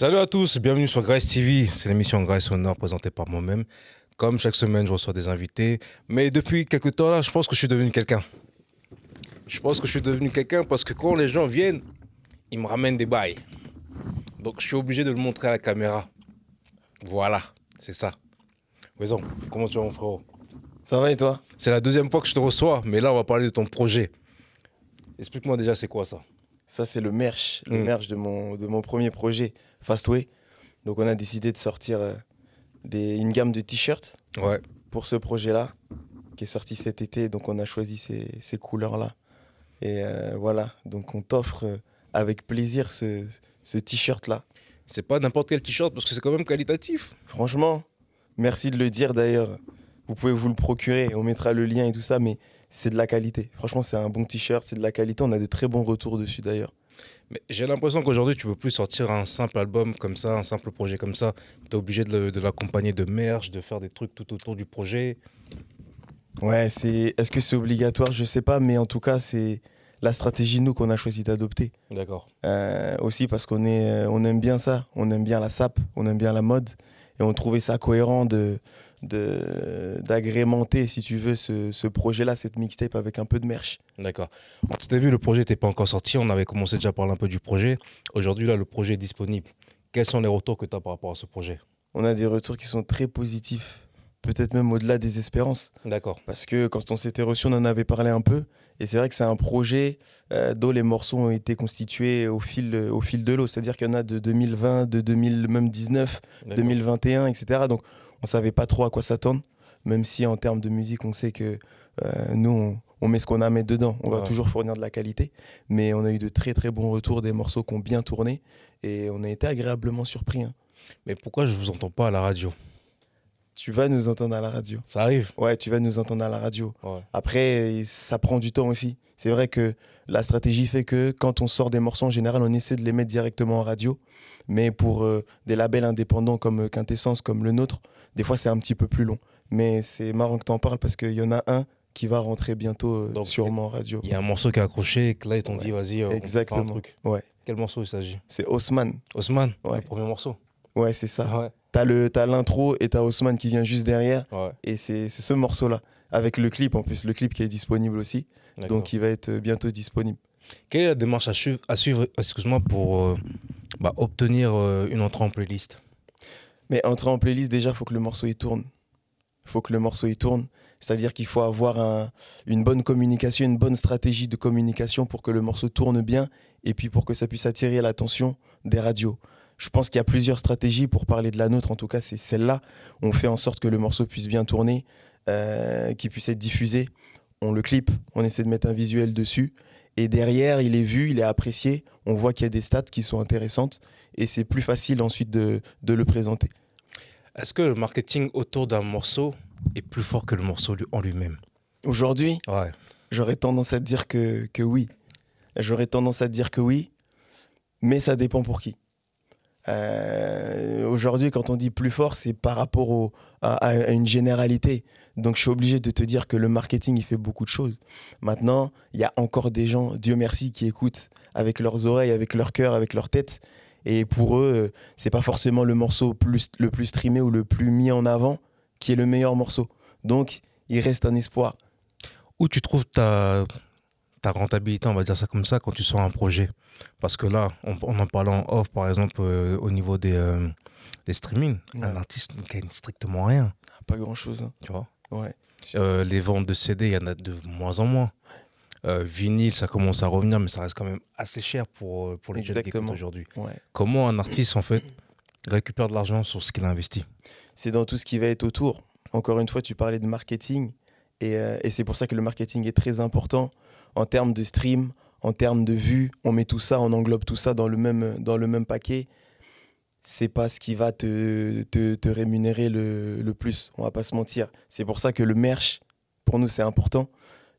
Salut à tous, bienvenue sur Grace TV. C'est l'émission Grace Honor présentée par moi-même. Comme chaque semaine, je reçois des invités. Mais depuis quelques temps là, je pense que je suis devenu quelqu'un. Je pense que je suis devenu quelqu'un parce que quand les gens viennent, ils me ramènent des bails. Donc je suis obligé de le montrer à la caméra. Voilà, c'est ça. Maison, comment tu vas mon frérot? Ça va et toi? C'est la deuxième fois que je te reçois, mais là on va parler de ton projet. Explique-moi déjà c'est quoi ça? Ça c'est le merch, le Mm. merch de mon, de mon premier projet, Fastway. Donc on a décidé de sortir euh, des, une gamme de t-shirts Ouais. pour ce projet-là, qui est sorti cet été. Donc on a choisi ces, ces couleurs-là. Et euh, voilà, donc on t'offre euh, avec plaisir ce, ce t-shirt-là. C'est pas n'importe quel t-shirt parce que c'est quand même qualitatif. Franchement, merci de le dire d'ailleurs. Vous pouvez vous le procurer, on mettra le lien et tout ça, mais c'est de la qualité. Franchement, c'est un bon t-shirt, c'est de la qualité. On a de très bons retours dessus d'ailleurs. Mais j'ai l'impression qu'aujourd'hui, tu peux plus sortir un simple album comme ça, un simple projet comme ça. Tu es obligé de l'accompagner de merch, de faire des trucs tout autour du projet. Ouais, c'est. Est-ce que c'est obligatoire? Je sais pas, mais en tout cas, c'est la stratégie nous qu'on a choisi d'adopter. D'accord. Euh, aussi parce qu'on est, euh, on aime bien ça, on aime bien la SAP, on aime bien la mode, et on trouvait ça cohérent de d'agrémenter, si tu veux, ce, ce projet-là, cette mixtape avec un peu de merch. D'accord. On s'était vu, le projet n'était pas encore sorti. On avait commencé déjà à parler un peu du projet. Aujourd'hui, là, le projet est disponible. Quels sont les retours que tu as par rapport à ce projet? On a des retours qui sont très positifs, peut-être même au-delà des espérances. D'accord. Parce que quand on s'était reçu, on en avait parlé un peu. Et c'est vrai que c'est un projet euh, dont les morceaux ont été constitués au fil, euh, au fil de l'eau. C'est-à-dire qu'il y en a de 2020, de 2019, D'accord. 2021, etc. Donc on savait pas trop à quoi s'attendre. Même si en termes de musique, on sait que euh, nous, on, on met ce qu'on a à mettre dedans. On va toujours fournir de la qualité. Mais on a eu de très très bons retours, des morceaux qui ont bien tourné. Et on a été agréablement surpris. hein. Mais pourquoi je vous entends pas à la radio? Tu vas nous entendre à la radio. Ça arrive Ouais, tu vas nous entendre à la radio. Ouais. Après, ça prend du temps aussi. C'est vrai que la stratégie fait que quand on sort des morceaux, en général, on essaie de les mettre directement en radio. Mais pour euh, des labels indépendants comme euh, Quintessence, comme le nôtre, des fois, c'est un petit peu plus long. Mais c'est marrant que tu en parles parce qu'il y en a un qui va rentrer bientôt, euh, Donc, sûrement en radio. Il y a un morceau qui est accroché et que là, ils t'ont Ouais. dit, vas-y, euh, on fait un Exactement. truc. Ouais. Quel morceau il s'agit? C'est Haussmann. Osman Ouais. Le premier morceau Ouais, c'est ça. Ouais. T'as le- t'as l'intro et t'as Haussmann qui vient juste derrière. Ouais. Et c'est c'est ce morceau-là. Avec le clip, en plus, le clip qui est disponible aussi. Donc, il va être bientôt disponible. Quelle est la démarche à suivre, à suivre excuse-moi, pour euh, bah, obtenir euh, une entrée en playlist? Mais entrer en playlist, déjà, il faut que le morceau y tourne. Il faut que le morceau y tourne. C'est-à-dire qu'il faut avoir un- une bonne communication, une bonne stratégie de communication pour que le morceau tourne bien et puis pour que ça puisse attirer l'attention des radios. Je pense qu'il y a plusieurs stratégies pour parler de la nôtre. En tout cas, c'est celle-là. On fait en sorte que le morceau puisse bien tourner, euh, qu'il puisse être diffusé. On le clip, on essaie de mettre un visuel dessus. Et derrière, il est vu, il est apprécié. On voit qu'il y a des stats qui sont intéressantes. Et c'est plus facile ensuite de- de le présenter. Est-ce que le marketing autour d'un morceau est plus fort que le morceau en lui-même? Aujourd'hui, Ouais. j'aurais tendance à te dire que, que oui. J'aurais tendance à te dire que oui, mais ça dépend pour qui. Euh, Aujourd'hui, quand on dit plus fort, c'est par rapport à, une généralité. Donc, je suis obligé de te dire que le marketing, il fait beaucoup de choses. Maintenant, il y a encore des gens, Dieu merci, qui écoutent avec leurs oreilles, avec leur cœur, avec leur tête. Et pour eux, euh, c'est pas forcément le morceau le plus streamé ou le plus mis en avant qui est le meilleur morceau. Donc, il reste un espoir. Où tu trouves ta, ta rentabilité, on va dire ça comme ça, quand tu sors un projet Parce que là, on, on en parlait en off, par exemple, euh, au niveau des, euh, des streamings, Ouais. un artiste ne gagne strictement rien, Pas grand-chose. hein. tu vois? Ouais. Euh, Les ventes de CD, il y en a de moins en moins. Euh, vinyle, ça commence à revenir, mais ça reste quand même assez cher pour, pour les jeunes qui aujourd'hui. Ouais. Comment un artiste, en fait, récupère de l'argent sur ce qu'il a investi? C'est dans tout ce qui va être autour. Encore une fois, tu parlais de marketing. Et, euh, et c'est pour ça que le marketing est très important en termes de stream, en termes de vues. On met tout ça, on englobe tout ça dans le même, dans le même paquet. C'est pas ce qui va te, te, rémunérer le, le plus. On va pas se mentir. C'est pour ça que le merch, pour nous, c'est important.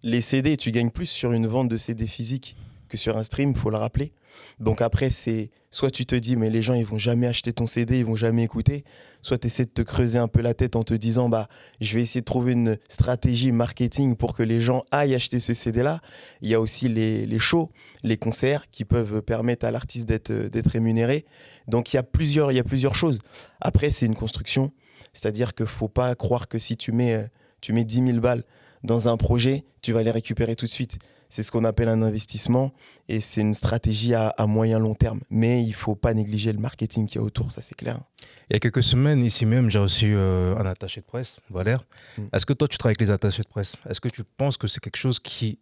Les CD, tu gagnes plus sur une vente de CD physique que sur un stream, faut le rappeler. Donc après, c'est soit tu te dis, mais les gens, ils vont jamais acheter ton CD, ils vont jamais écouter, soit tu essaies de te creuser un peu la tête en te disant, bah, je vais essayer de trouver une stratégie marketing pour que les gens aillent acheter ce CD-là. Il y a aussi les, les shows, les concerts qui peuvent permettre à l'artiste d'être rémunéré. Donc il y, a plusieurs, il y a plusieurs choses. Après, c'est une construction, c'est-à-dire qu'il faut pas croire que si tu mets, tu mets 10 000 balles dans un projet, tu vas les récupérer tout de suite. C'est ce qu'on appelle un investissement et c'est une stratégie à, moyen long terme. Mais il ne faut pas négliger le marketing qui y a autour, ça c'est clair. Il y a quelques semaines, ici même, j'ai reçu euh, un attaché de presse, Valère. Mm. Est-ce que toi, tu travailles avec les attachés de presse? Est-ce que tu penses que c'est quelque chose qui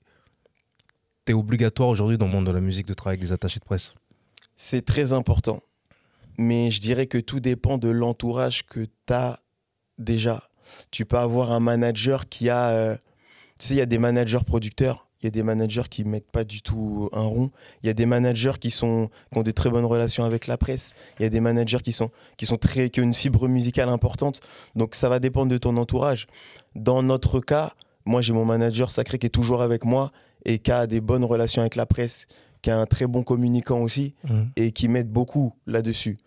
est obligatoire aujourd'hui dans le monde de la musique de travailler avec des attachés de presse? C'est très important. Mais je dirais que tout dépend de l'entourage que tu as déjà. Tu peux avoir un manager qui a... Euh, tu sais, il y a des managers producteurs il y a des managers qui mettent pas du tout un rond. Il y a des managers qui, sont, qui ont des très bonnes relations avec la presse. Il y a des managers qui, sont, qui, sont très, qui ont une fibre musicale importante. Donc ça va dépendre de ton entourage. Dans notre cas, moi j'ai mon manager sacré qui est toujours avec moi et qui a des bonnes relations avec la presse, qui est un très bon communicant aussi mmh. et qui m'aide beaucoup là-dessus.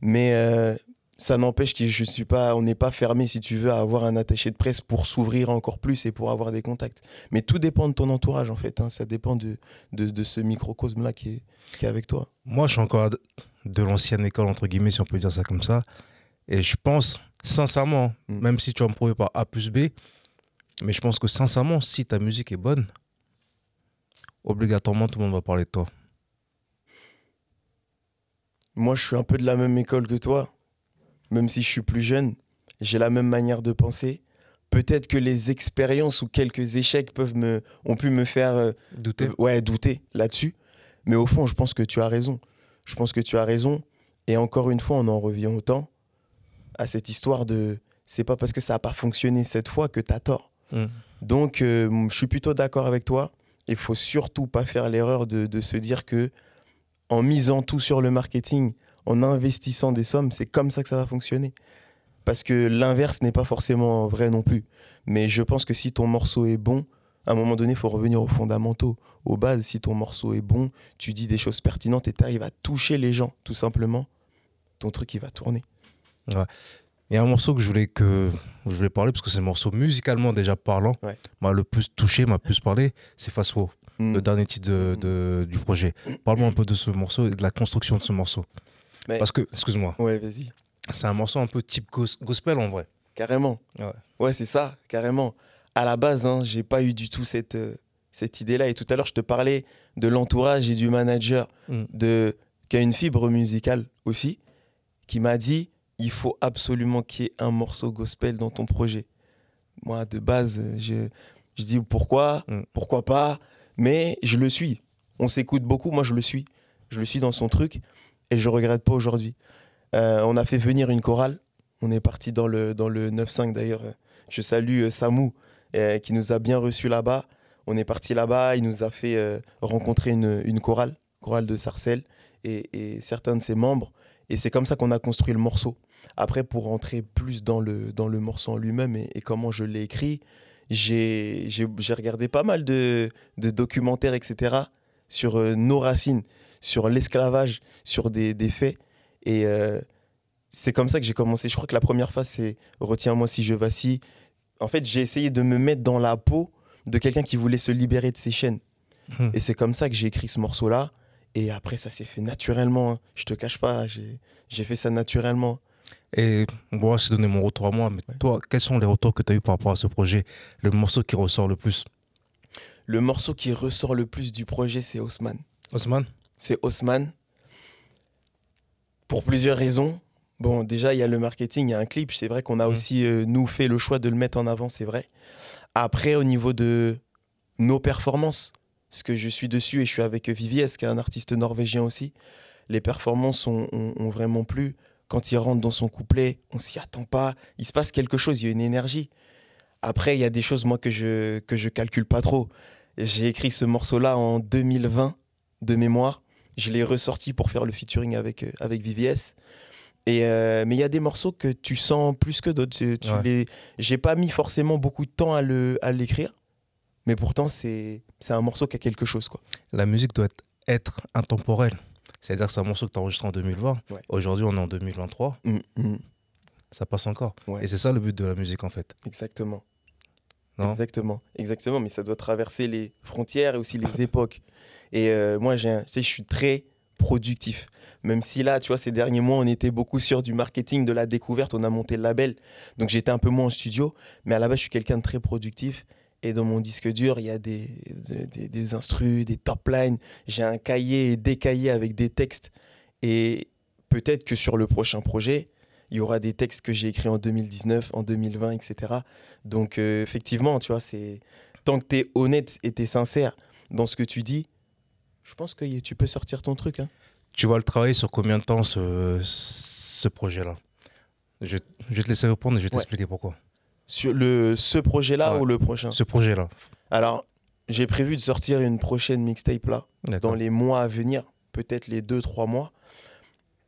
Mais euh, ça n'empêche que je suis pas, on n'est pas fermé, si tu veux, à avoir un attaché de presse pour s'ouvrir encore plus et pour avoir des contacts. Mais tout dépend de ton entourage, en fait. Hein. Ça dépend de, de, ce microcosme-là qui est, qui est avec toi. Moi, je suis encore de l'ancienne école, entre guillemets, si on peut dire ça comme ça. Et je pense, sincèrement, mm. même si tu as prouvé par A plus B, mais je pense que sincèrement, si ta musique est bonne, obligatoirement, tout le monde va parler de toi. Moi, je suis un peu de la même école que toi même si je suis plus jeune, j'ai la même manière de penser. Peut-être que les expériences ou quelques échecs peuvent me, ont pu me faire euh, douter. Euh, ouais, douter là-dessus. Mais au fond, je pense que tu as raison. Je pense que tu as raison. Et encore une fois, on en revient autant à cette histoire de c'est pas parce que ça n'a pas fonctionné cette fois que tu as tort. Mm. Donc, euh, je suis plutôt d'accord avec toi. Il faut surtout pas faire l'erreur de, de, se dire que en misant tout sur le marketing, en investissant des sommes, c'est comme ça que ça va fonctionner. Parce que l'inverse n'est pas forcément vrai non plus. Mais je pense que si ton morceau est bon, à un moment donné, il faut revenir aux fondamentaux, aux bases. Si ton morceau est bon, tu dis des choses pertinentes et tu arrives à toucher les gens, tout simplement, ton truc, il va tourner. Il y a un morceau que je voulais, que, je voulais parler, parce que c'est le morceau musicalement déjà parlant, m'a le plus touché, m'a plus parlé, c'est Fast Forward, le mm. dernier titre de, du projet. Parle-moi un peu de ce morceau et de la construction de ce morceau. Parce que, excuse-moi. Ouais, vas-y. C'est un morceau un peu type gospel en vrai. Carrément. Ouais, ouais c'est ça, carrément. À la base, hein, j'ai pas eu du tout cette, euh, cette idée-là. Et tout à l'heure, je te parlais de l'entourage et du manager mm. de, qui a une fibre musicale aussi, qui m'a dit il faut absolument qu'il y ait un morceau gospel dans ton projet. Moi, de base, je, je dis pourquoi, mm. pourquoi pas, mais je le suis. On s'écoute beaucoup, moi je le suis. Je le suis dans son truc et je regrette pas aujourd'hui. Euh, on a fait venir une chorale. On est parti dans le, dans le 9-5 d'ailleurs. Je salue euh, Samou euh, qui nous a bien reçus là-bas. On est parti là-bas. Il nous a fait rencontrer une, chorale, chorale de Sarcelles et, certains de ses membres. Et c'est comme ça qu'on a construit le morceau. Après, pour rentrer plus dans le, dans le morceau en lui-même et, et, comment je l'ai écrit, j'ai regardé pas mal de, de documentaires, etc., sur nos racines sur l'esclavage, sur des, faits. Et euh, c'est comme ça que j'ai commencé. Je crois que la première phase, c'est Retiens-moi si je vacille. En fait, j'ai essayé de me mettre dans la peau de quelqu'un qui voulait se libérer de ses chaînes. Hmm. Et c'est comme ça que j'ai écrit ce morceau-là. Et après, ça s'est fait naturellement. Hein. Je te cache pas, j'ai fait ça naturellement. Et moi, j'ai donné mon retour à moi. Mais toi, quels sont les retours que tu as eu par rapport à ce projet? Le morceau qui ressort le plus? Le morceau qui ressort le plus du projet, c'est Haussmann. Haussmann? C'est Haussmann. Pour plusieurs raisons. Bon, déjà, il y a le marketing, il y a un clip. C'est vrai qu'on a mmh. aussi, euh, nous, fait le choix de le mettre en avant, c'est vrai. Après, au niveau de nos performances, parce que je suis dessus et je suis avec Vivies, qui est un artiste norvégien aussi, les performances ont, vraiment plu. Quand il rentre dans son couplet, on s'y attend pas. Il se passe quelque chose, il y a une énergie. Après, il y a des choses, moi, que je, que je calcule pas trop. J'ai écrit ce morceau-là en 2020, de mémoire. Je l'ai ressorti pour faire le featuring avec, euh, avec VVS. Et euh, mais il y a des morceaux que tu sens plus que d'autres. Tu, les... J'ai pas mis forcément beaucoup de temps à l'écrire, mais pourtant c'est un morceau qui a quelque chose. Quoi. La musique doit être être intemporel. C'est-à-dire que c'est un morceau que tu as enregistré en 2020. Ouais. Aujourd'hui, on est en 2023. Mm, mm, Ça passe encore. Ouais. Et c'est ça le but de la musique, en fait. exactement. Exactement, exactement. Mais ça doit traverser les frontières et aussi les époques. Et euh, moi, je suis très productif. Même si là, tu vois, ces derniers mois, on était beaucoup sur du marketing, de la découverte, on a monté le label. Donc j'étais un peu moins en studio. Mais à la base, je suis quelqu'un de très productif. Et dans mon disque dur, il y a des, des, des, des instrus, des top lines. J'ai un cahier et des cahiers avec des textes. Et peut-être que sur le prochain projet, il y aura des textes que j'ai écrits en 2019, en 2020, etc. Donc euh, effectivement, tu vois, c'est tant que tu es honnête et tu es sincère dans ce que tu dis, je pense que tu peux sortir ton truc. hein. Tu vas le travailler sur combien de temps, ce, ce projet-là? Je, je vais te laisser répondre et je vais Ouais. t'expliquer pourquoi. Sur le, ce projet-là Ouais. ou le prochain? Ce projet-là. Alors, j'ai prévu de sortir une prochaine mixtape là, dans les mois à venir, peut-être les 2-3 mois.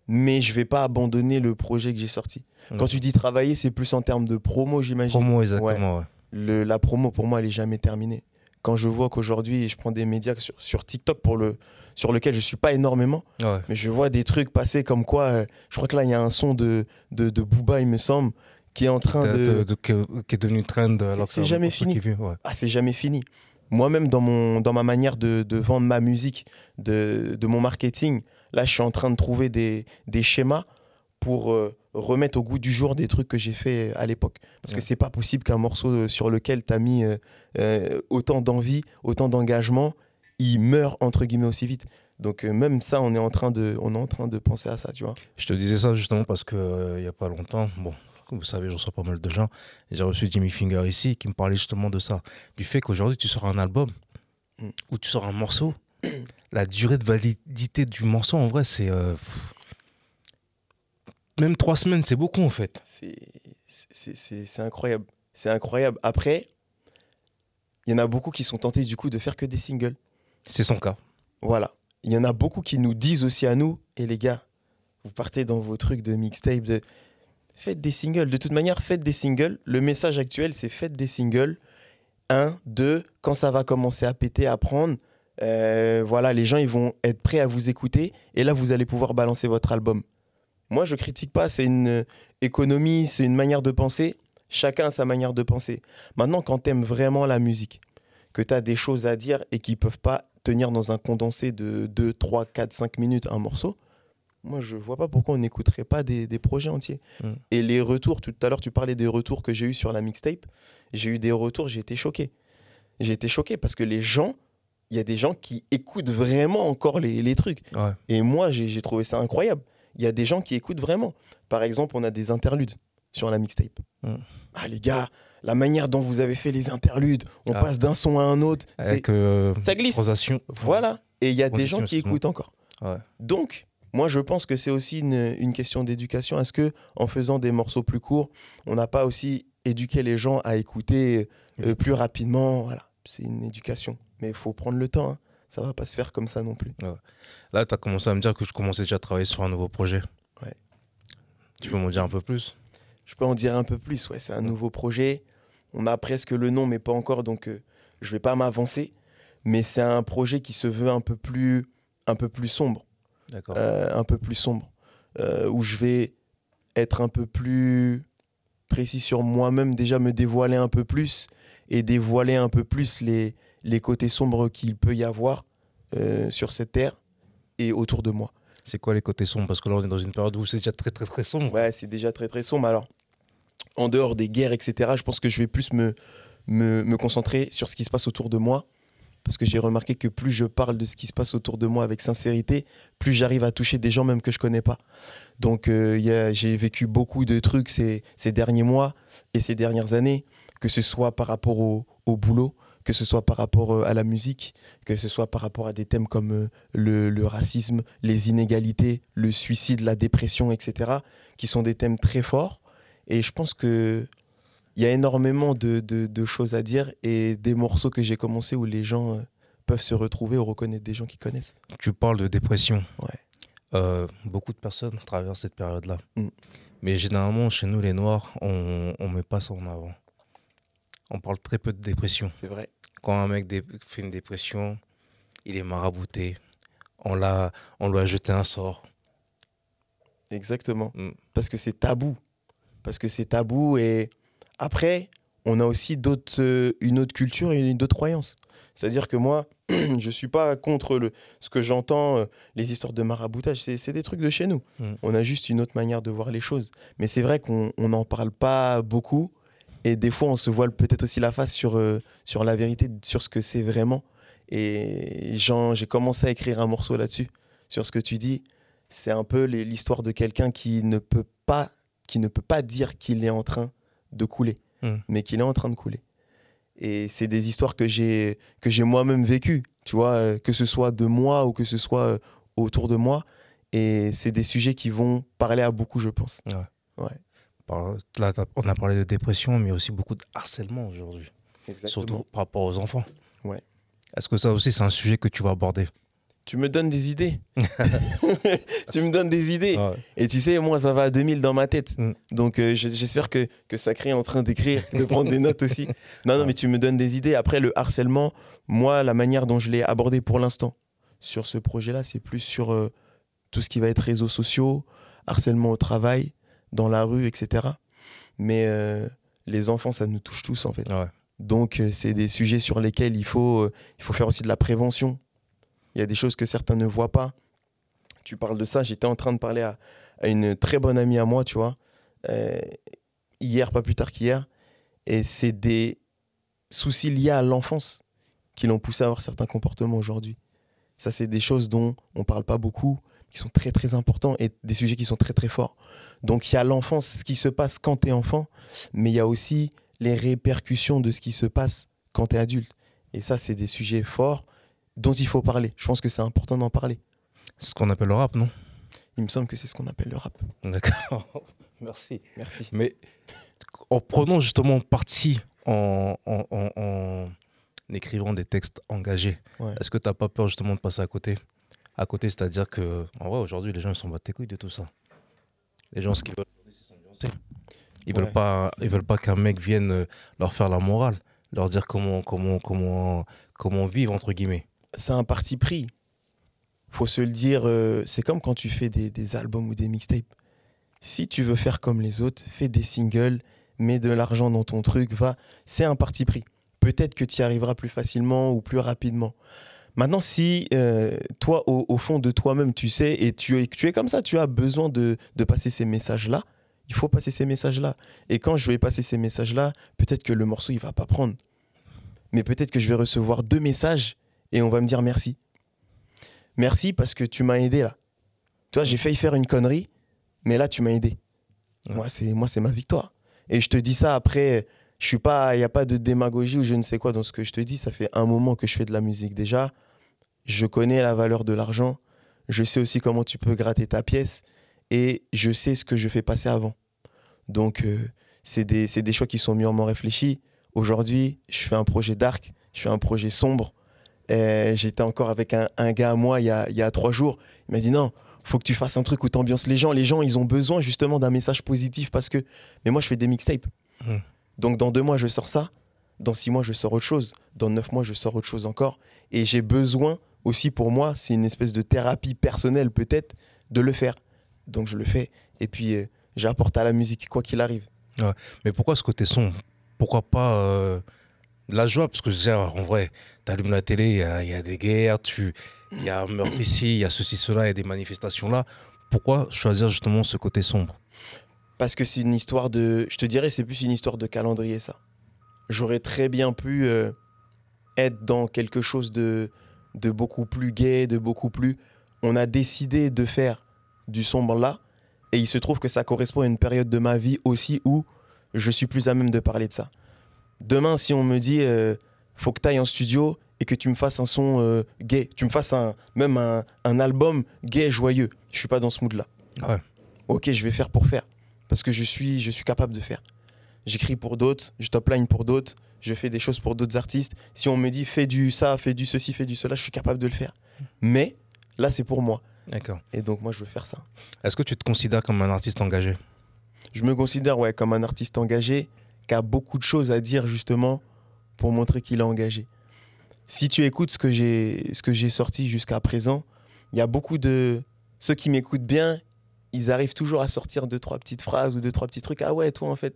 Mais je vais pas abandonner le projet que j'ai sorti. Quand tu dis travailler, c'est plus en termes de promo, j'imagine. Promo, exactement, ouais. le- la promo pour moi elle est jamais terminée. Quand je vois qu'aujourd'hui je prends des médias sur, sur TikTok pour le sur lequel je suis pas énormément, Ouais. mais je vois des trucs passer comme quoi, euh, je crois que là il y a un son de, de, de Booba il me semble qui est en train De- de, qui est devenu trend c'est jamais fini. ouais. ah c'est jamais fini. Moi-même dans mon dans ma manière de, de vendre ma musique, de, de mon marketing, là je suis en train de trouver des, des schémas pour euh, remettre au goût du jour des trucs que j'ai fait à l'époque. Parce Ouais. que c'est pas possible qu'un morceau euh, sur lequel tu as mis euh, euh, autant d'envie, autant d'engagement, il meurt entre guillemets aussi vite. Donc euh, même ça, on est en train de, on est en train de penser à ça, tu vois. Je te disais ça justement parce que euh, il y a pas longtemps, bon, comme vous savez, je reçois pas mal de gens. J'ai reçu Jimmy Finger ici qui me parlait justement de ça, du fait qu'aujourd'hui tu sors un album Mm. ou tu sors un morceau, la durée de validité du morceau en vrai c'est euh, même trois semaines, c'est beaucoup en fait. C'est, incroyable. C'est incroyable. Après, il y en a beaucoup qui sont tentés du coup de faire que des singles. C'est son cas. Voilà. Il y en a beaucoup qui nous disent aussi à nous, et les gars, vous partez dans vos trucs de mixtape, de... faites des singles. De toute manière, faites des singles. Le message actuel, c'est faites des singles. Un, deux, quand ça va commencer à péter, à prendre, euh, voilà, les gens, ils vont être prêts à vous écouter, et là, vous allez pouvoir balancer votre album. Moi, je critique pas, c'est une économie, c'est une manière de penser. Chacun a sa manière de penser. Maintenant, quand tu aimes vraiment la musique, que tu as des choses à dire et qui peuvent pas tenir dans un condensé de 2, 3, 4, 5 minutes un morceau, moi je vois pas pourquoi on n'écouterait pas des, des projets entiers. Mm. Et les retours, tout à l'heure tu parlais des retours que j'ai eu sur la mixtape, j'ai eu des retours, j'ai été choqué. J'ai été choqué parce que les gens, il y a des gens qui écoutent vraiment encore les, les trucs. Ouais. Et moi j'ai trouvé ça incroyable. Il y a des gens qui écoutent vraiment. Par exemple, on a des interludes sur la mixtape. Mm. Ah les gars, la manière dont vous avez fait les interludes, on Ah. passe d'un son à un autre. Avec euh, ça glisse. voilà. Et il y a des gens qui écoutent encore. Ouais. Donc, moi, je pense que c'est aussi une, une question d'éducation. Est-ce que, en faisant des morceaux plus courts, on n'a pas aussi éduqué les gens à écouter euh, plus rapidement Voilà, c'est une éducation. Mais il faut prendre le temps. hein. Ça va pas se faire comme ça non plus. Là, tu as commencé à me dire que je commençais déjà à travailler sur un nouveau projet. Ouais. Tu peux m'en dire un peu plus? Je peux en dire un peu plus. Ouais, c'est un nouveau projet. On a presque le nom, mais pas encore. Donc, euh, je vais pas m'avancer. Mais c'est un projet qui se veut un peu plus, un peu plus sombre. D'accord. euh, un peu plus sombre, euh, où je vais être un peu plus précis sur moi-même, déjà me dévoiler un peu plus et dévoiler un peu plus les, les côtés sombres qu'il peut y avoir euh, sur cette terre et autour de moi. C'est quoi les côtés sombres? Parce que là, on est dans une période où c'est déjà très, très, très sombre. Ouais, c'est déjà très très sombre. Alors, en dehors des guerres, etc., je pense que je vais plus me, me, me concentrer sur ce qui se passe autour de moi. Parce que j'ai remarqué que plus je parle de ce qui se passe autour de moi avec sincérité, plus j'arrive à toucher des gens même que je connais pas. Donc euh, j'ai vécu beaucoup de trucs ces, ces derniers mois et ces dernières années, que ce soit par rapport au, au boulot, que ce soit par rapport euh, à la musique, que ce soit par rapport à des thèmes comme euh, le, le racisme, les inégalités, le suicide, la dépression, etc., qui sont des thèmes très forts. Et je pense que il y a énormément de, de- de choses à dire et des morceaux que j'ai commencé où les gens euh, peuvent se retrouver ou reconnaître des gens qui connaissent. Tu parles de dépression. Ouais. Euh, beaucoup de personnes traversent cette période-là. Mm. Mais généralement, chez nous, les Noirs, on ne met pas ça en avant. On parle très peu de dépression. C'est vrai. Quand un mec fait une dépression, il est marabouté. on, l'a, on lui a jeté un sort. Exactement. Mm. Parce que c'est tabou. Parce que c'est tabou. Et après, on a aussi d'autres, euh, une autre culture et d'autres croyances. C'est-à-dire que moi, je ne suis pas contre le, ce que j'entends, euh, les histoires de maraboutage. C'est, c'est des trucs de chez nous. Mm. On a juste une autre manière de voir les choses. Mais c'est vrai qu'on on n'en parle pas beaucoup. Et des fois, on se voile peut-être aussi la face sur, euh, sur la vérité, sur ce que c'est vraiment. Et j'ai commencé à écrire un morceau là-dessus, sur ce que tu dis. C'est un peu l'histoire de quelqu'un qui ne peut pas, qui ne peut pas dire qu'il est en train de couler, Mm. mais qu'il est en train de couler. Et c'est des histoires que j'ai que j'ai moi-même vécues, tu vois, euh, que ce soit de moi ou que ce soit euh, autour de moi. Et c'est des sujets qui vont parler à beaucoup, je pense. Par- Là, on a parlé de dépression, mais aussi beaucoup de harcèlement aujourd'hui, surtout par rapport aux enfants. Ouais. Est-ce que ça aussi, c'est un sujet que tu vas aborder? Tu me donnes des idées. tu me donnes des idées. Ouais. Et tu sais, moi, ça va à 2000 dans ma tête. Mm. Donc, euh, j'espère que, que Sacré est en train d'écrire, de prendre des notes aussi. Non, non, Ouais. mais tu me donnes des idées. Après, le harcèlement, moi, la manière dont je l'ai abordé pour l'instant sur ce projet-là, c'est plus sur euh, tout ce qui va être réseaux sociaux, harcèlement au travail, dans la rue, etc. Mais euh, les enfants, ça nous touche tous, en fait. Ouais. Donc, euh, c'est des sujets sur lesquels il faut, euh, il faut faire aussi de la prévention. Il y a des choses que certains ne voient pas. Tu parles de ça, j'étais en train de parler à, à une très bonne amie à moi, tu vois, euh, hier, pas plus tard qu'hier. Et c'est des soucis liés à l'enfance qui l'ont poussé à avoir certains comportements aujourd'hui. Ça, c'est des choses dont on parle pas beaucoup, qui sont très très importants et des sujets qui sont très très forts. Donc il y a l'enfance, ce qui se passe quand tu es enfant, mais il y a aussi les répercussions de ce qui se passe quand tu es adulte. Et ça, c'est des sujets forts dont il faut parler. Je pense que c'est important d'en parler. C'est ce qu'on appelle le rap, non? Il me semble que c'est ce qu'on appelle le rap. D'accord. Merci. Merci. Mais en prenant justement parti en, en- en- en écrivant des textes engagés, Ouais. est-ce que tu n'as pas peur justement de passer à côté? À côté, c'est-à-dire que, en vrai, aujourd'hui, les gens ils s'en battent les couilles de tout ça. Les gens, ce qu'ils veulent, c'est s'ambiancer. Ils Ouais. veulent pas, ils veulent pas qu'un mec vienne euh, leur faire la morale, leur dire comment, comment, comment, comment vivre entre guillemets. C'est un parti pris. Faut se le dire, euh, c'est comme quand tu fais des, des albums ou des mixtapes. Si tu veux faire comme les autres, fais des singles, mets de l'argent dans ton truc, va. C'est un parti pris. Peut-être que tu y arriveras plus facilement ou plus rapidement. Maintenant, si euh, toi, au, au fond de toi-même, tu sais, et tu es, tu es comme ça, tu as besoin de, de passer ces messages-là, il faut passer ces messages-là. Et quand je vais passer ces messages-là, peut-être que le morceau, il va pas prendre. Mais peut-être que je vais recevoir deux messages et on va me dire merci. Merci parce que tu m'as aidé là. Toi, j'ai failli faire une connerie, mais là, tu m'as aidé. Ouais. Moi, c'est moi, c'est ma victoire. Et je te dis ça après, je suis pas, il y a pas de démagogie ou je ne sais quoi dans ce que je te dis. Ça fait un moment que je fais de la musique déjà. Je connais la valeur de l'argent. Je sais aussi comment tu peux gratter ta pièce et je sais ce que je fais passer avant. Donc, euh, c'est des, des choix qui sont mûrement réfléchis. Aujourd'hui, je fais un projet dark, je fais un projet sombre. J'étais encore avec un, gars à moi il y a, il y a trois jours. Il m'a dit non, faut que tu fasses un truc où t'ambiances les gens. Les gens, ils ont besoin justement d'un message positif parce que. Mais moi, je fais des mixtapes. Mm. Donc, dans deux mois, je sors ça. Dans six mois, je sors autre chose. Dans neuf mois, je sors autre chose encore. Et j'ai besoin aussi pour moi, c'est une espèce de thérapie personnelle peut-être, de le faire. Donc, je le fais. Et puis, euh, j'apporte à la musique quoi qu'il arrive. Mais pourquoi ce côté sombre? Pourquoi pas euh, la joie? Parce que déjà, en vrai, tu allumes la télé, il y, a- des guerres, il y a un meurtre ici, il y a ceci, cela, il y a des manifestations là. Pourquoi choisir justement ce côté sombre? Parce que c'est une histoire de. Je te dirais, c'est plus une histoire de calendrier, ça. J'aurais très bien pu euh, être dans quelque chose de, de beaucoup plus gai, de beaucoup plus. On a décidé de faire du sombre là, et il se trouve que ça correspond à une période de ma vie aussi où je suis plus à même de parler de ça. Demain, si on me dit, euh, faut que tu ailles en studio et que tu me fasses un son euh, gay, tu me fasses un, même un, un album gay, joyeux, je suis pas dans ce mood-là. Ouais. Ok, je vais faire pour faire parce que je suis, je suis capable de faire. J'écris pour d'autres, je top line pour d'autres, je fais des choses pour d'autres artistes. Si on me dit fais du ça, fais du ceci, fais du cela, je suis capable de le faire. Mais là, c'est pour moi. D'accord. Et donc, moi, je veux faire ça. Est-ce que tu te considères comme un artiste engagé? Je me considère ouais, comme un artiste engagé qui a beaucoup de choses à dire justement pour montrer qu'il est engagé. Si tu écoutes ce que j'ai ce que j'ai sorti jusqu'à présent, il y a beaucoup de. Ceux qui m'écoutent bien, ils arrivent toujours à sortir deux, trois petites phrases ou deux, trois petits trucs. Ah ouais, toi, en fait.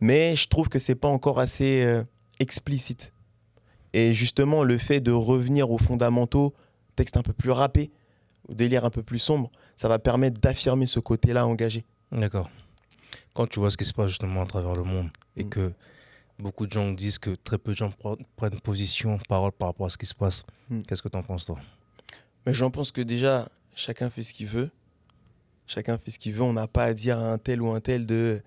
Mais je trouve que c'est pas encore assez euh, explicite. Et justement, le fait de revenir aux fondamentaux, texte un peu plus râpé, au délire un peu plus sombre, ça va permettre d'affirmer ce côté-là engagé. D'accord. Quand tu vois ce qui se passe justement à travers le monde et Mm. que beaucoup de gens disent que très peu de gens pre- prennent position, parole par rapport à ce qui se passe, Mm. qu'est-ce que tu en penses toi? Mais j'en pense que déjà, chacun fait ce qu'il veut. Chacun fait ce qu'il veut. On n'a pas à dire à un tel ou un tel de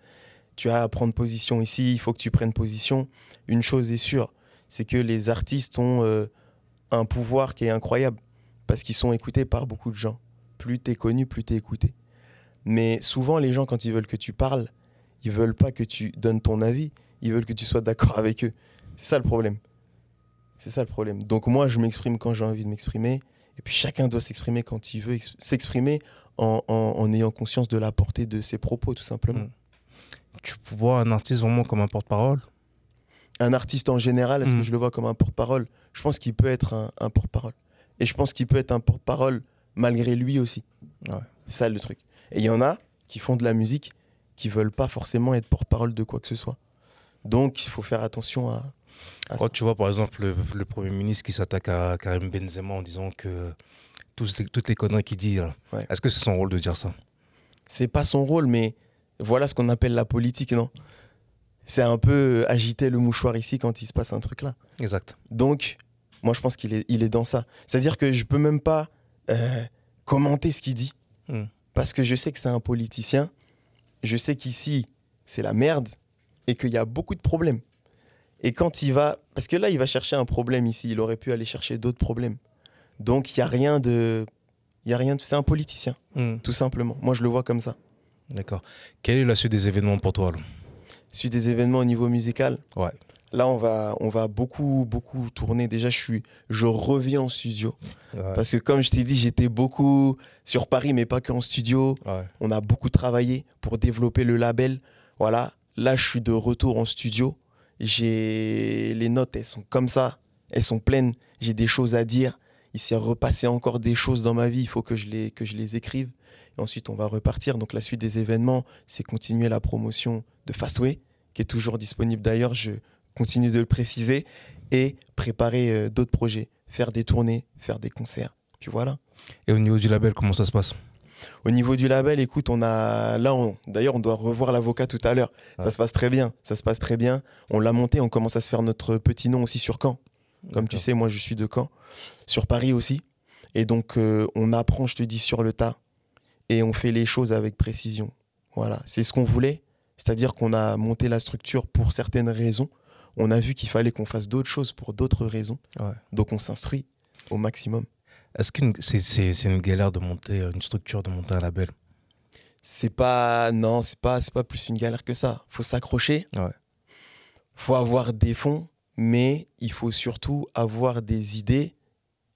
tu as à prendre position ici, il faut que tu prennes position. Une chose est sûre, c'est que les artistes ont euh, un pouvoir qui est incroyable parce qu'ils sont écoutés par beaucoup de gens. Plus tu es connu, plus tu es écouté. Mais souvent, les gens, quand ils veulent que tu parles, ils veulent pas que tu donnes ton avis, ils veulent que tu sois d'accord avec eux. C'est ça le problème. C'est ça le problème. Donc moi, je m'exprime quand j'ai envie de m'exprimer. Et puis chacun doit s'exprimer quand il veut ex- s'exprimer en, en- en ayant conscience de la portée de ses propos, tout simplement. Mm. Tu vois un artiste vraiment comme un porte-parole? Un artiste en général, est-ce Mm. que je le vois comme un porte-parole? Je pense qu'il peut être un, un porte-parole. Et je pense qu'il peut être un porte-parole malgré lui aussi. Ouais. C'est ça le truc. Et il y en a qui font de la musique qui veulent pas forcément être porte-parole de quoi que ce soit. Donc il faut faire attention à, à ça. Quand tu vois par exemple le, le Premier ministre qui s'attaque à Karim Benzema en disant que tous les- toutes les conneries qu'il dit, Ouais. est-ce que c'est son rôle de dire ça? C'est pas son rôle, mais voilà ce qu'on appelle la politique, non? C'est un peu agiter le mouchoir ici quand il se passe un truc là. Exact. Donc, moi je pense qu'il est, il est dans ça. C'est-à-dire que je peux même pas euh, commenter ce qu'il dit, Mm. parce que je sais que c'est un politicien, je sais qu'ici c'est la merde, et qu'il y a beaucoup de problèmes. Et quand il va, parce que là il va chercher un problème ici, il aurait pu aller chercher d'autres problèmes. Donc il y a rien de, il y a rien de, c'est un politicien, Mm. tout simplement. Moi je le vois comme ça. D'accord. Quelle est la suite des événements pour toi là suite des événements au niveau musical? Ouais. Là, on va, on va beaucoup, beaucoup tourner. Déjà, je suis, je reviens en studio Ouais. parce que, comme je t'ai dit, j'étais beaucoup sur Paris, mais pas que en studio. Ouais. On a beaucoup travaillé pour développer le label. Voilà. Là, je suis de retour en studio. J'ai les notes, elles sont comme ça, elles sont pleines. J'ai des choses à dire. Il s'est repassé encore des choses dans ma vie. Il faut que je les, que je les écrive. Et ensuite, on va repartir. Donc, la suite des événements, c'est continuer la promotion de Fastway, qui est toujours disponible d'ailleurs. Je continue de le préciser et préparer euh, d'autres projets, faire des tournées, faire des concerts. Puis voilà. Et au niveau du label, comment ça se passe? Au niveau du label, écoute, on a là, on... d'ailleurs, on doit revoir l'avocat tout à l'heure. Ouais. Ça se passe très bien, ça se passe très bien. On l'a monté, on commence à se faire notre petit nom aussi sur Caen. Comme tu sais, moi, je suis de Caen, sur Paris aussi. Et donc, euh, on apprend, je te dis, sur le tas, et on fait les choses avec précision. Voilà, c'est ce qu'on voulait. C'est-à-dire qu'on a monté la structure pour certaines raisons. On a vu qu'il fallait qu'on fasse d'autres choses pour d'autres raisons. Ouais. Donc, on s'instruit au maximum. Est-ce que c'est c'est une galère de monter une structure, de monter un label? C'est pas non, c'est pas c'est pas plus une galère que ça. Faut s'accrocher. Ouais. Faut avoir des fonds, mais il faut surtout avoir des idées,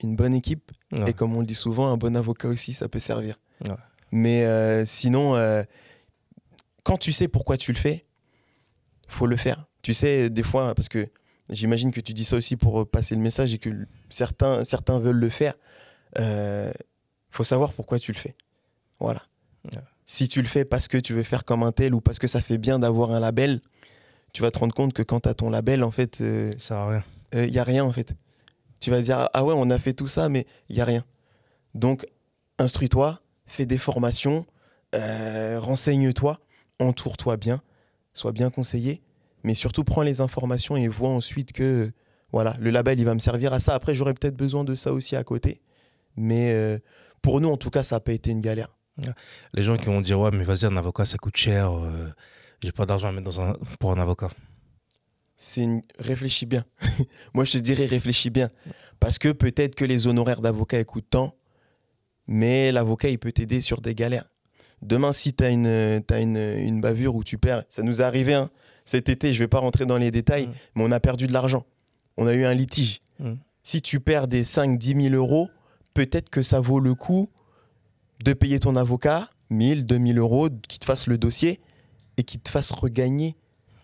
une bonne équipe Ouais. et comme on le dit souvent, un bon avocat aussi, ça peut servir. Ouais. Mais euh, sinon, euh, quand tu sais pourquoi tu le fais, faut le faire. Tu sais, des fois, parce que j'imagine que tu dis ça aussi pour euh, passer le message et que certains, certains veulent le faire. Euh, faut savoir pourquoi tu le fais. Voilà. Ouais. Si tu le fais parce que tu veux faire comme un tel ou parce que ça fait bien d'avoir un label, tu vas te rendre compte que quand tu as ton label, en fait, euh, Ça sert à rien. il n'y a rien en fait. Tu vas dire, ah ouais, on a fait tout ça, mais il n'y a rien. Donc, instruis-toi, fais des formations, euh, renseigne-toi, entoure-toi bien, sois bien conseillé, mais surtout prends les informations et vois ensuite que voilà, le label, il va me servir à ça. Après, j'aurais peut-être besoin de ça aussi à côté. Mais euh, pour nous, en tout cas, ça n'a pas été une galère. Les gens qui vont dire ouais mais vas-y un avocat ça coûte cher, euh, j'ai pas d'argent à mettre dans un, pour un avocat. C'est une... réfléchis bien. Moi, je te dirais réfléchis bien. Parce que peut-être que les honoraires d'avocat ils coûtent tant, mais l'avocat, il peut t'aider sur des galères. Demain, si tu as, une, une, une bavure où tu perds, ça nous est arrivé hein, cet été, je vais pas rentrer dans les détails, Mm. mais on a perdu de l'argent. On a eu un litige. Mm. Si tu perds des 5-10 000 euros, peut-être que ça vaut le coup de payer ton avocat 1000, 2000 euros, qui te fasse le dossier et qui te fasse regagner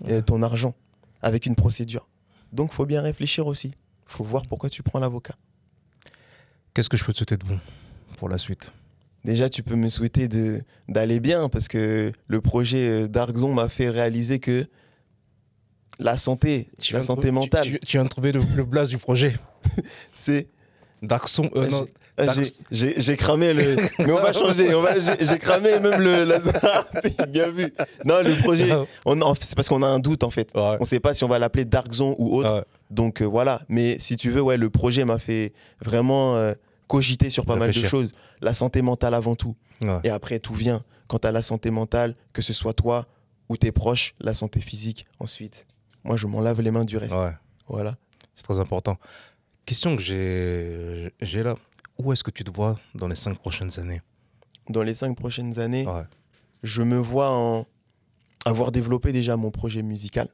euh, ton argent avec une procédure. Donc, faut bien réfléchir aussi. faut voir pourquoi tu prends l'avocat. Qu'est-ce que je peux te souhaiter de bon pour la suite? Déjà, tu peux me souhaiter d'aller bien parce que le projet euh, Darkzone m'a fait réaliser que la santé, Tu la santé mentale, Tu, tu- tu viens de trouver le, le blaze du projet. c'est. Darkson. euh, non, j'ai- J'ai cramé le. Mais on va changer. J'ai cramé même le. Bien vu. Non, le projet. C'est parce qu'on a un doute en fait. Ouais. On sait pas si on va l'appeler Dark Zone ou autre. Ouais. Donc euh, voilà. Mais si tu veux, ouais, le projet m'a fait vraiment euh, cogiter sur pas mal de choses. La santé mentale avant tout. Ouais. Et après, tout vient. Quant à la santé mentale, que ce soit toi ou tes proches, la santé physique ensuite. Moi, je m'en lave les mains du reste. Voilà. c'est très important. Question que j'ai là. Où est-ce que tu te vois dans les cinq prochaines années? Dans les cinq prochaines années, Ouais. je me vois en avoir développé déjà mon projet musical.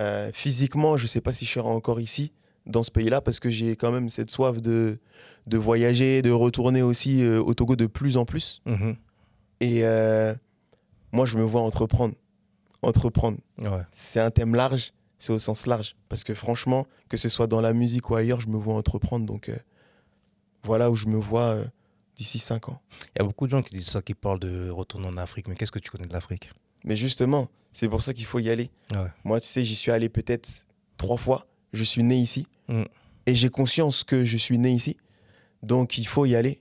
Euh, physiquement, je ne sais pas si je serai encore ici, dans ce pays-là, parce que j'ai quand même cette soif de, de voyager, de retourner aussi euh, au Togo de plus en plus. Mhm. Et euh, moi, je me vois entreprendre. Entreprendre. Ouais. C'est un thème large, c'est au sens large. Parce que franchement, que ce soit dans la musique ou ailleurs, je me vois entreprendre. Donc voilà où je me vois euh, d'ici cinq ans. Il y a beaucoup de gens qui disent ça, qui parlent de retourner en Afrique. Mais qu'est-ce que tu connais de l'Afrique? Mais justement, c'est pour ça qu'il faut y aller. Ouais. Moi, tu sais, j'y suis allé peut-être trois fois. Je suis né ici. Mm. Et j'ai conscience que je suis né ici. Donc, il faut y aller.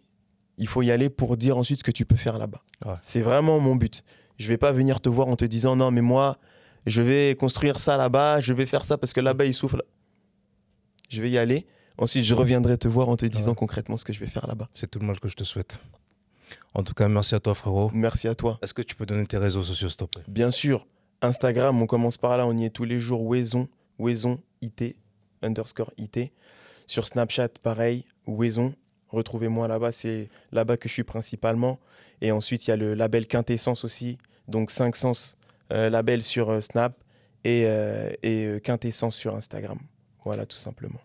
Il faut y aller pour dire ensuite ce que tu peux faire là-bas. Ouais. C'est vraiment mon but. Je vais pas venir te voir en te disant non, mais moi, je vais construire ça là-bas, je vais faire ça parce que là-bas, il souffle. Je vais y aller. Ensuite, je reviendrai te voir en te disant Ouais. concrètement ce que je vais faire là-bas. C'est tout le mal que je te souhaite. En tout cas, merci à toi, frérot. Merci à toi. Est-ce que tu peux donner tes réseaux sociaux, s'il te plaît? Bien sûr, Instagram, on commence par là, on y est tous les jours. Waison, Waison IT, underscore IT. Sur Snapchat, pareil, Waison. Retrouvez-moi là-bas, c'est là-bas que je suis principalement. Et ensuite, il y a le label Quintessence aussi. Donc 5 sens euh, label sur euh, Snap et, euh, et euh, Quintessence sur Instagram. Voilà, tout simplement.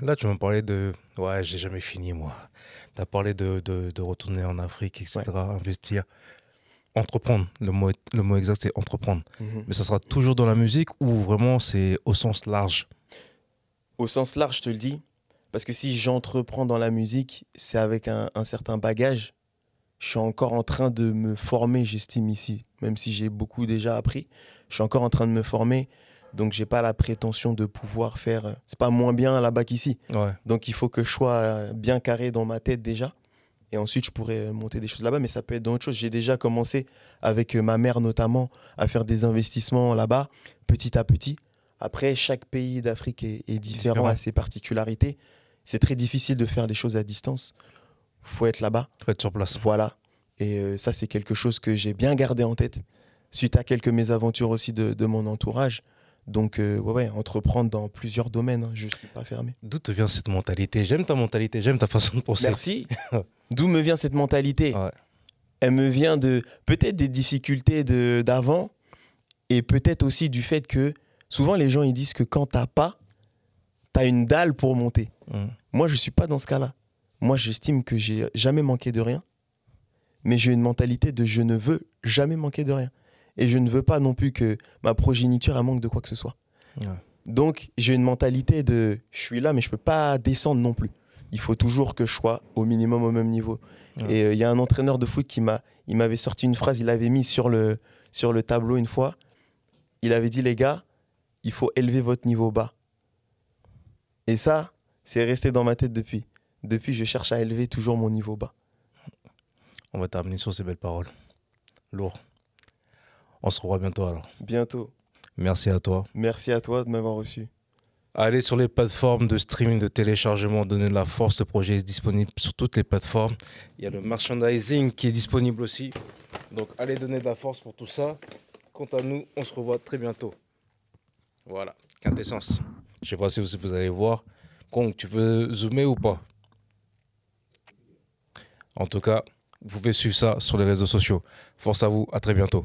Là, tu m'as parlé de. Ouais, j'ai jamais fini, moi. Tu as parlé de, de, de retourner en Afrique, etc., investir. Entreprendre. Le mot, le mot exact, c'est entreprendre. Mhm. Mais ça sera toujours dans la musique ou vraiment c'est au sens large? Au sens large, je te le dis. Parce que si j'entreprends dans la musique, c'est avec un, un certain bagage. Je suis encore en train de me former, j'estime ici. Même si j'ai beaucoup déjà appris, je suis encore en train de me former. Donc, j'ai pas la prétention de pouvoir faire. euh, C'est pas moins bien là-bas qu'ici. Ouais. Donc, il faut que je sois euh, bien carré dans ma tête déjà. Et ensuite, je pourrais euh, monter des choses là-bas. Mais ça peut être dans autre chose. J'ai déjà commencé avec ma mère notamment à faire des investissements là-bas, petit à petit. Après, chaque pays d'Afrique est, est différent, Différent. à ses particularités. C'est très difficile de faire des choses à distance. faut être là-bas. Faut être sur place. Voilà. Et euh, ça, c'est quelque chose que j'ai bien gardé en tête, suite à quelques mésaventures aussi de, de mon entourage. Donc, euh, ouais, ouais, entreprendre dans plusieurs domaines. hein. Je ne suis pas fermé. D'où te vient cette mentalité? J'aime ta mentalité, j'aime ta façon de penser. Merci. D'où me vient cette mentalité? Ouais. Elle me vient de peut-être des difficultés de- d'avant et peut-être aussi du fait que souvent les gens ils disent que quand t'as pas, t'as une dalle pour monter. Mm. Moi, je suis pas dans ce cas-là. Moi, j'estime que j'ai jamais manqué de rien, mais j'ai une mentalité de je ne veux jamais manquer de rien. Et je ne veux pas non plus que ma progéniture elle manque de quoi que ce soit. Ouais. Donc, j'ai une mentalité de je suis là, mais je peux pas descendre non plus. Il faut toujours que je sois au minimum au même niveau. Ouais. Et euh, il y a un entraîneur de foot qui m'a, il m'avait sorti une phrase, il l'avait mis sur le, sur le tableau une fois. Il avait dit les gars, il faut élever votre niveau bas. Et ça, c'est resté dans ma tête depuis. Depuis, je cherche à élever toujours mon niveau bas. On va terminer sur ces belles paroles. Lourd. On se revoit bientôt alors. Bientôt. Merci à toi. Merci à toi de m'avoir reçu. Allez sur les plateformes de streaming, de téléchargement, donner de la force. Ce projet est disponible sur toutes les plateformes. Il y a le merchandising qui est disponible aussi. Donc allez donner de la force pour tout ça. Quant à nous, on se revoit très bientôt. Voilà, quintessence. Je sais pas si vous, vous allez voir. Kong, tu peux zoomer ou pas? En tout cas, vous pouvez suivre ça sur les réseaux sociaux. Force à vous, à très bientôt.